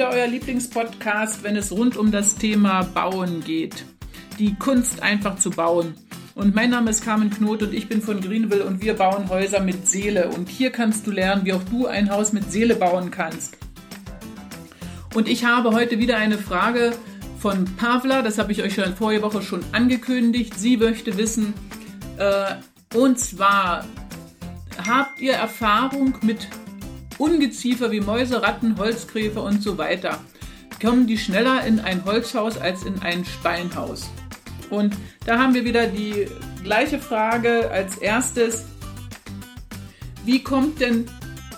wieder euer Lieblingspodcast, wenn es rund um das Thema Bauen geht. Die Kunst einfach zu bauen. Und mein Name ist Carmen Knot und ich bin von Greenville und wir bauen Häuser mit Seele. Und hier kannst du lernen, wie auch du ein Haus mit Seele bauen kannst. Und ich habe heute wieder eine Frage von Pavla, das habe ich euch schon vorige Woche schon angekündigt. Sie möchte wissen, äh, und zwar, habt ihr Erfahrung mit Ungeziefer wie Mäuse, Ratten, Holzkräfer und so weiter? Kommen die schneller in ein Holzhaus als in ein Steinhaus? Und da haben wir wieder die gleiche Frage als erstes. Wie kommt denn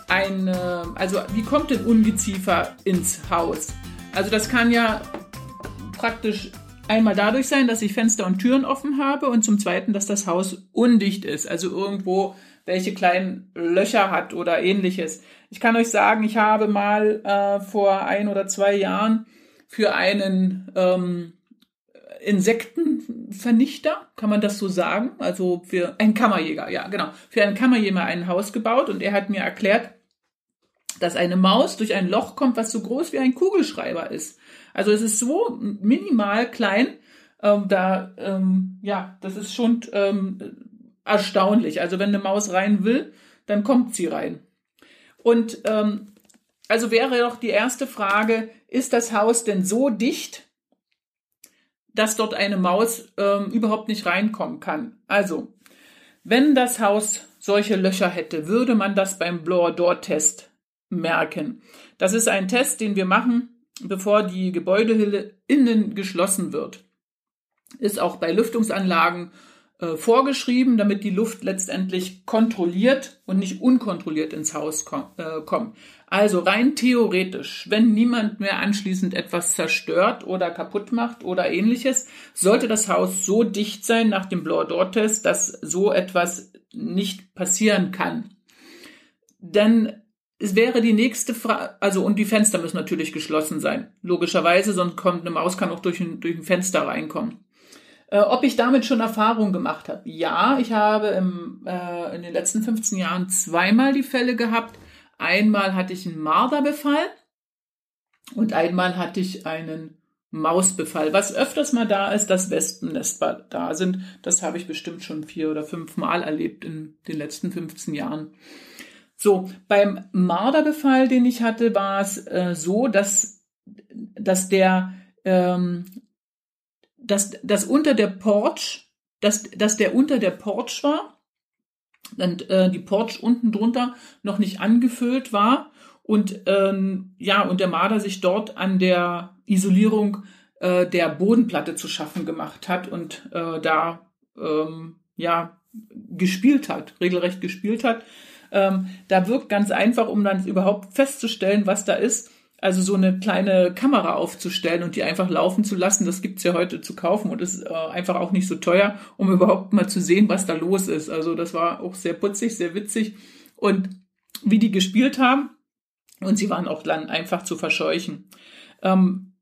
ein, also wie kommt denn Ungeziefer ins Haus? Also das kann ja praktisch einmal dadurch sein, dass ich Fenster und Türen offen habe und zum Zweiten, dass das Haus undicht ist, also irgendwo welche kleinen Löcher hat oder ähnliches. Ich kann euch sagen, ich habe mal äh, vor ein oder zwei Jahren für einen ähm, Insektenvernichter, kann man das so sagen? Also für einen Kammerjäger, ja, genau. Für einen Kammerjäger ein Haus gebaut und er hat mir erklärt, dass eine Maus durch ein Loch kommt, was so groß wie ein Kugelschreiber ist. Also es ist so minimal klein, ähm, da, ähm, ja, das ist schon ähm, erstaunlich. Also wenn eine Maus rein will, dann kommt sie rein. Und ähm, also wäre doch die erste Frage, ist das Haus denn so dicht, dass dort eine Maus ähm, überhaupt nicht reinkommen kann? Also, wenn das Haus solche Löcher hätte, würde man das beim Blower-Door-Test merken. Das ist ein Test, den wir machen, bevor die Gebäudehülle innen geschlossen wird. Ist auch bei Lüftungsanlagen äh, vorgeschrieben, damit die Luft letztendlich kontrolliert und nicht unkontrolliert ins Haus kom äh, kommt. Also rein theoretisch, wenn niemand mehr anschließend etwas zerstört oder kaputt macht oder ähnliches, sollte das Haus so dicht sein nach dem Blower-Door-Test, dass so etwas nicht passieren kann. Denn es wäre die nächste Frage, also und die Fenster müssen natürlich geschlossen sein, logischerweise, sonst kommt eine Maus kann auch durch ein, durch ein Fenster reinkommen. Äh, ob ich damit schon Erfahrung gemacht habe? Ja, ich habe im, äh, in den letzten 15 Jahren zweimal die Fälle gehabt. Einmal hatte ich einen Marderbefall und einmal hatte ich einen Mausbefall. Was öfters mal da ist, dass Wespennester da sind. Das habe ich bestimmt schon vier oder fünf Mal erlebt in den letzten 15 Jahren. So, beim Marderbefall, den ich hatte, war es äh, so, dass, dass der, ähm, dass, dass unter der Porch, dass, dass der unter der Porch war und äh, die Porch unten drunter noch nicht angefüllt war und ähm, ja und der Marder sich dort an der Isolierung äh, der Bodenplatte zu schaffen gemacht hat und äh, da ähm, ja gespielt hat, regelrecht gespielt hat. Ähm, da wirkt ganz einfach, um dann überhaupt festzustellen, was da ist. Also so eine kleine Kamera aufzustellen und die einfach laufen zu lassen, das gibt's ja heute zu kaufen und ist äh, einfach auch nicht so teuer, um überhaupt mal zu sehen, was da los ist. Also das war auch sehr putzig, sehr witzig und wie die gespielt haben und sie waren auch dann einfach zu verscheuchen. Ähm,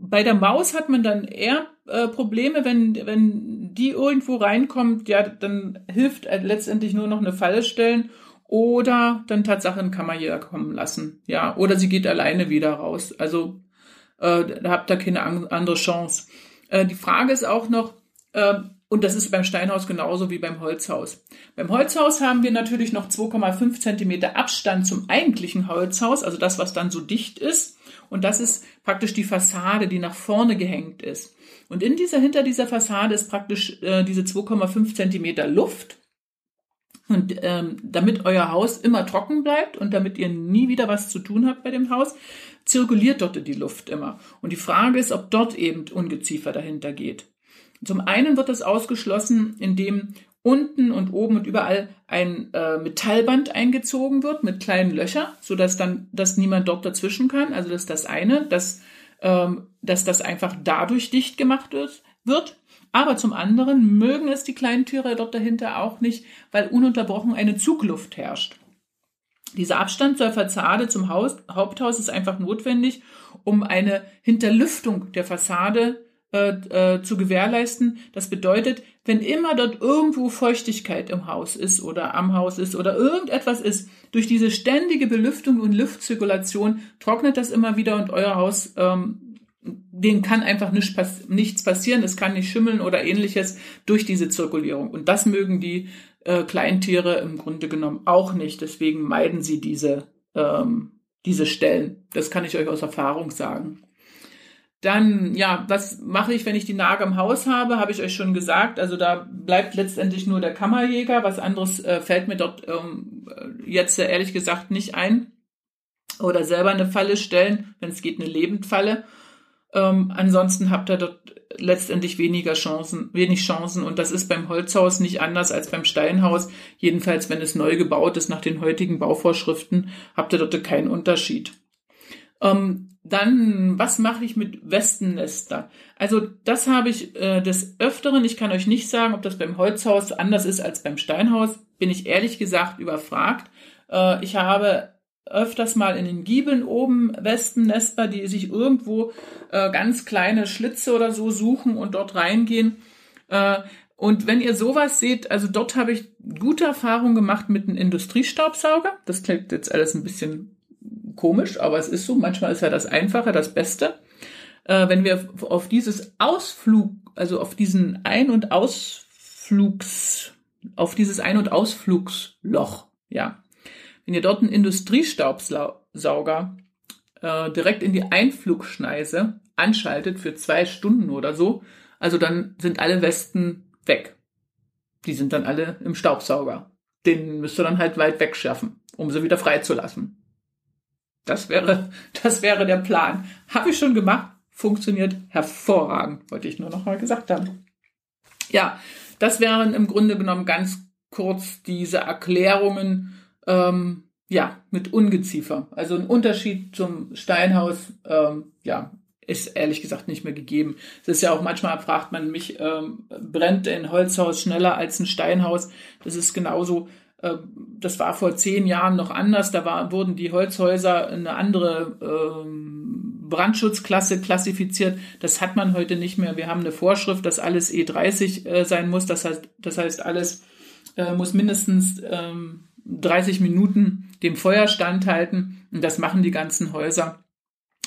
bei der Maus hat man dann eher äh, Probleme, wenn, wenn die irgendwo reinkommt, ja, dann hilft äh, letztendlich nur noch eine Falle stellen oder dann Tatsache einen Kammerjäger kommen lassen. Ja, oder sie geht alleine wieder raus. Also äh, da habt ihr keine andere Chance. Äh, die Frage ist auch noch, äh, und das ist beim Steinhaus genauso wie beim Holzhaus. Beim Holzhaus haben wir natürlich noch 2,5 Zentimeter Abstand zum eigentlichen Holzhaus, also das, was dann so dicht ist. Und das ist praktisch die Fassade, die nach vorne gehängt ist. Und in dieser, hinter dieser Fassade ist praktisch äh, diese 2,5 Zentimeter Luft. Und ähm, damit euer Haus immer trocken bleibt und damit ihr nie wieder was zu tun habt bei dem Haus, zirkuliert dort die Luft immer. Und die Frage ist, ob dort eben Ungeziefer dahinter geht. Zum einen wird das ausgeschlossen, indem unten und oben und überall ein äh, Metallband eingezogen wird mit kleinen Löchern, so dass dann, dass niemand dort dazwischen kann. Also das ist das eine, dass, ähm, dass das einfach dadurch dicht gemacht wird. wird. Aber zum anderen mögen es die kleinen Tiere dort dahinter auch nicht, weil ununterbrochen eine Zugluft herrscht. Dieser Abstand zur Fassade zum Haus, Haupthaus ist einfach notwendig, um eine Hinterlüftung der Fassade äh, äh, zu gewährleisten. Das bedeutet, wenn immer dort irgendwo Feuchtigkeit im Haus ist oder am Haus ist oder irgendetwas ist, durch diese ständige Belüftung und Luftzirkulation trocknet das immer wieder und euer Haus, ähm, dem kann einfach nicht pass nichts passieren, es kann nicht schimmeln oder ähnliches durch diese Zirkulierung. Und das mögen die äh, Kleintiere im Grunde genommen auch nicht. Deswegen meiden sie diese, ähm, diese Stellen. Das kann ich euch aus Erfahrung sagen. Dann, ja, was mache ich, wenn ich die Nager im Haus habe? Habe ich euch schon gesagt. Also da bleibt letztendlich nur der Kammerjäger. Was anderes äh, fällt mir dort ähm, jetzt ehrlich gesagt nicht ein. Oder selber eine Falle stellen, wenn es geht, eine Lebendfalle. Ähm, ansonsten habt ihr dort letztendlich weniger Chancen, wenig Chancen. Und das ist beim Holzhaus nicht anders als beim Steinhaus. Jedenfalls, wenn es neu gebaut ist nach den heutigen Bauvorschriften, habt ihr dort keinen Unterschied. Ähm, dann, was mache ich mit Westennester? Also das habe ich äh, des Öfteren. Ich kann euch nicht sagen, ob das beim Holzhaus anders ist als beim Steinhaus. Bin ich ehrlich gesagt überfragt. Äh, ich habe öfters mal in den Giebeln oben Westennester, die sich irgendwo äh, ganz kleine Schlitze oder so suchen und dort reingehen. Äh, und wenn ihr sowas seht, also dort habe ich gute Erfahrungen gemacht mit einem Industriestaubsauger. Das klingt jetzt alles ein bisschen komisch, aber es ist so. Manchmal ist ja das Einfache das Beste. Äh, wenn wir auf dieses Ausflug, also auf diesen Ein- und Ausflugs, auf dieses Ein- und Ausflugsloch, ja, wenn ihr dort einen Industriestaubsauger äh, direkt in die Einflugschneise anschaltet für zwei Stunden oder so, also dann sind alle Westen weg. Die sind dann alle im Staubsauger. Den müsst ihr dann halt weit wegschaffen, um sie wieder freizulassen. Das wäre, das wäre der Plan. Habe ich schon gemacht. Funktioniert hervorragend, wollte ich nur noch mal gesagt haben. Ja, das wären im Grunde genommen ganz kurz diese Erklärungen ähm, ja, mit Ungeziefer. Also ein Unterschied zum Steinhaus, ähm, ja, ist ehrlich gesagt nicht mehr gegeben. Es ist ja auch manchmal fragt man mich, ähm, brennt ein Holzhaus schneller als ein Steinhaus? Das ist genauso. Äh, das war vor zehn Jahren noch anders. Da war, wurden die Holzhäuser eine andere ähm, Brandschutzklasse klassifiziert. Das hat man heute nicht mehr. Wir haben eine Vorschrift, dass alles E30 äh, sein muss. Das heißt, das heißt alles äh, muss mindestens ähm, 30 Minuten dem Feuer standhalten. Und das machen die ganzen Häuser.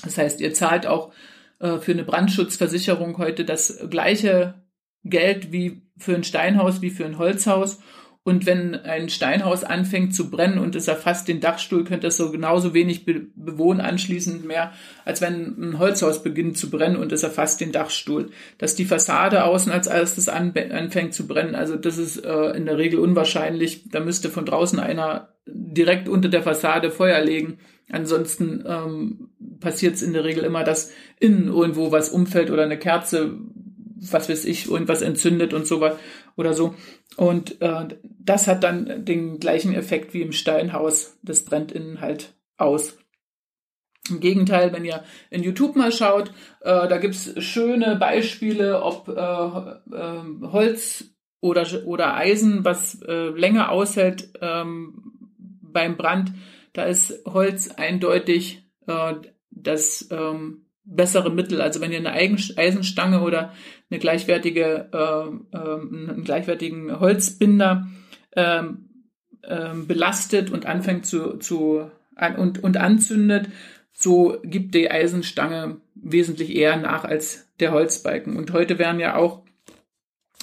Das heißt, ihr zahlt auch äh, für eine Brandschutzversicherung heute das gleiche Geld wie für ein Steinhaus, wie für ein Holzhaus. Und wenn ein Steinhaus anfängt zu brennen und es erfasst den Dachstuhl, könnte es so genauso wenig be bewohnen anschließend mehr, als wenn ein Holzhaus beginnt zu brennen und es erfasst den Dachstuhl. Dass die Fassade außen als erstes an anfängt zu brennen, also das ist äh, in der Regel unwahrscheinlich. Da müsste von draußen einer direkt unter der Fassade Feuer legen. Ansonsten ähm, passiert es in der Regel immer, dass innen irgendwo was umfällt oder eine Kerze, was weiß ich, irgendwas entzündet und so was oder so. Und äh, das hat dann den gleichen Effekt wie im Steinhaus. Das brennt innen halt aus. Im Gegenteil, wenn ihr in YouTube mal schaut, äh, da gibt's schöne Beispiele, ob äh, äh, Holz oder, oder Eisen, was äh, länger aushält ähm, beim Brand. Da ist Holz eindeutig äh, das ähm, bessere Mittel. Also wenn ihr eine Eisenstange oder eine gleichwertige, äh, äh, einen gleichwertigen Holzbinder äh, belastet und anfängt zu, zu an, und, und anzündet, so gibt die Eisenstange wesentlich eher nach als der Holzbalken. Und heute werden ja auch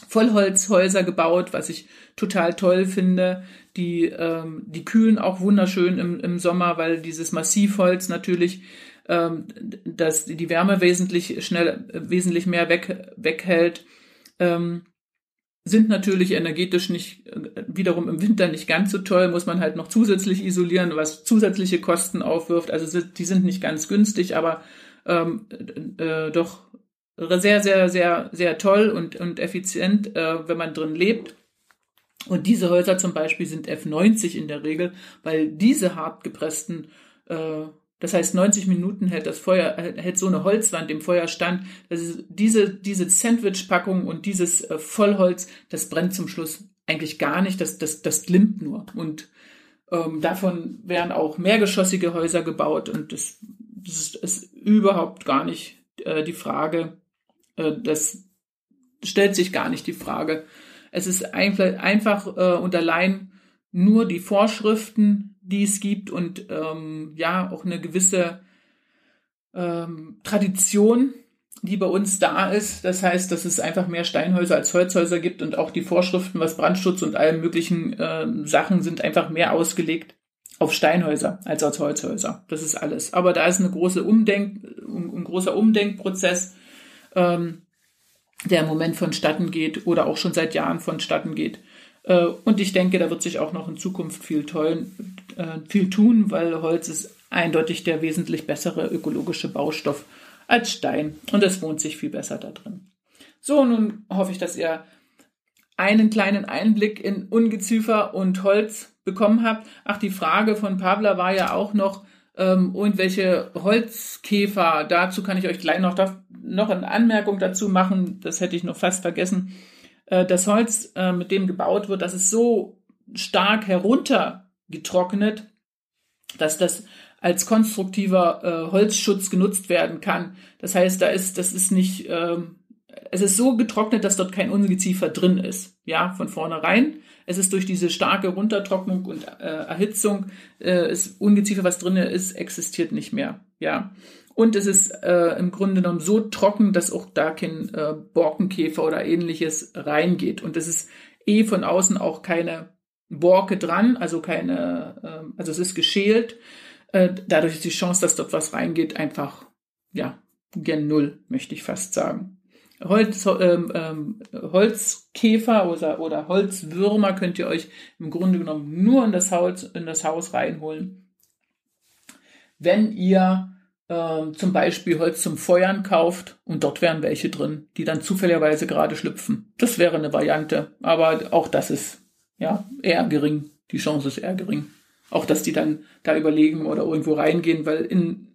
Vollholzhäuser gebaut, was ich total toll finde. Die, ähm, die kühlen auch wunderschön im, im Sommer, weil dieses Massivholz natürlich ähm, dass die Wärme wesentlich schnell, wesentlich mehr weg, weghält, ähm, sind natürlich energetisch nicht, äh, wiederum im Winter nicht ganz so toll, muss man halt noch zusätzlich isolieren, was zusätzliche Kosten aufwirft. Also die sind nicht ganz günstig, aber ähm, äh, doch sehr, sehr, sehr, sehr toll und, und effizient, äh, wenn man drin lebt. Und diese Häuser zum Beispiel sind F90 in der Regel, weil diese hart gepressten äh, das heißt, 90 Minuten hält das Feuer, hält so eine Holzwand im Feuer stand. Das diese, diese Sandwich-Packung und dieses äh, Vollholz, das brennt zum Schluss eigentlich gar nicht, das, das, das glimmt nur. Und ähm, davon werden auch mehrgeschossige Häuser gebaut und das, das ist, ist überhaupt gar nicht äh, die Frage, Äh, das stellt sich gar nicht die Frage. Es ist einfach äh, und allein nur die Vorschriften, die es gibt und ähm, ja auch eine gewisse ähm, Tradition, die bei uns da ist. Das heißt, dass es einfach mehr Steinhäuser als Holzhäuser gibt und auch die Vorschriften, was Brandschutz und alle möglichen äh, Sachen sind, einfach mehr ausgelegt auf Steinhäuser als auf Holzhäuser. Das ist alles. Aber da ist eine große Umdenk, ein großer Umdenkprozess, ähm, der im Moment vonstatten geht oder auch schon seit Jahren vonstatten geht. Äh, und ich denke, da wird sich auch noch in Zukunft viel toll, äh, viel tun, weil Holz ist eindeutig der wesentlich bessere ökologische Baustoff als Stein und es wohnt sich viel besser da drin. So, nun hoffe ich, dass ihr einen kleinen Einblick in Ungeziefer und Holz bekommen habt. Ach, die Frage von Pabla war ja auch noch, ähm, und welche Holzkäfer, dazu kann ich euch gleich noch, noch eine Anmerkung dazu machen, das hätte ich noch fast vergessen. Äh, das Holz, äh, mit dem gebaut wird, das ist so stark heruntergetrocknet, dass das als konstruktiver äh, Holzschutz genutzt werden kann. Das heißt, da ist, das ist nicht, ähm, es ist so getrocknet, dass dort kein Ungeziefer drin ist, ja, von vornherein. Es ist durch diese starke Runtertrocknung und äh, Erhitzung, äh, ist Ungeziefer, was drin ist, existiert nicht mehr, ja. Und es ist äh, im Grunde genommen so trocken, dass auch da kein äh, Borkenkäfer oder ähnliches reingeht. Und es ist eh von außen auch keine Borke dran, also keine, äh, also es ist geschält. Äh, dadurch ist die Chance, dass dort was reingeht, einfach, ja, gen Null, möchte ich fast sagen. Holz, ähm, ähm, Holzkäfer oder, oder Holzwürmer könnt ihr euch im Grunde genommen nur in das Haus, in das Haus reinholen. Wenn ihr äh, zum Beispiel Holz zum Feuern kauft und dort wären welche drin, die dann zufälligerweise gerade schlüpfen. Das wäre eine Variante, aber auch das ist ja eher gering. Die Chance ist eher gering. Auch dass die dann da überlegen oder irgendwo reingehen, weil in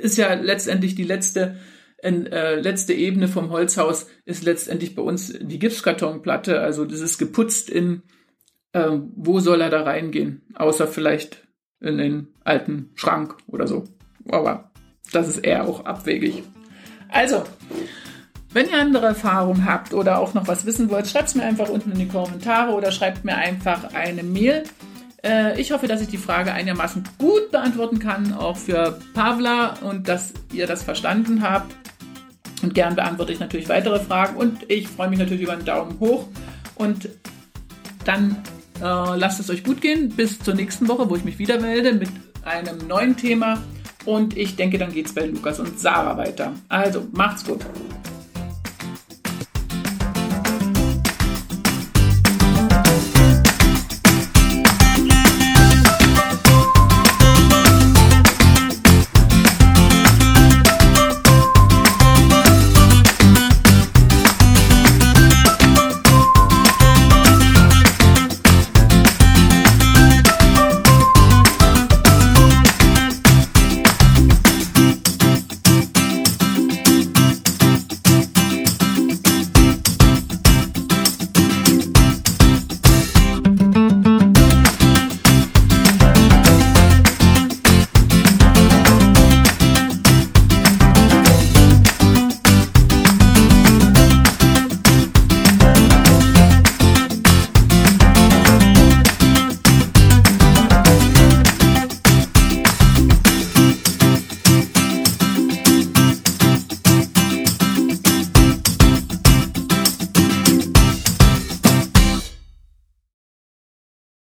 ist ja letztendlich die letzte in, äh, letzte Ebene vom Holzhaus ist letztendlich bei uns die Gipskartonplatte. Also das ist geputzt in, äh, wo soll er da reingehen? Außer vielleicht in den alten Schrank oder so. Aber das ist eher auch abwegig. Also, wenn ihr andere Erfahrungen habt oder auch noch was wissen wollt, schreibt es mir einfach unten in die Kommentare oder schreibt mir einfach eine Mail. Äh, ich hoffe, dass ich die Frage einigermaßen gut beantworten kann, auch für Pavla und dass ihr das verstanden habt. Und gern beantworte ich natürlich weitere Fragen und ich freue mich natürlich über einen Daumen hoch. Und dann äh, lasst es euch gut gehen. Bis zur nächsten Woche, wo ich mich wieder melde mit einem neuen Thema. Und ich denke, dann geht es bei Lukas und Sarah weiter. Also, macht's gut.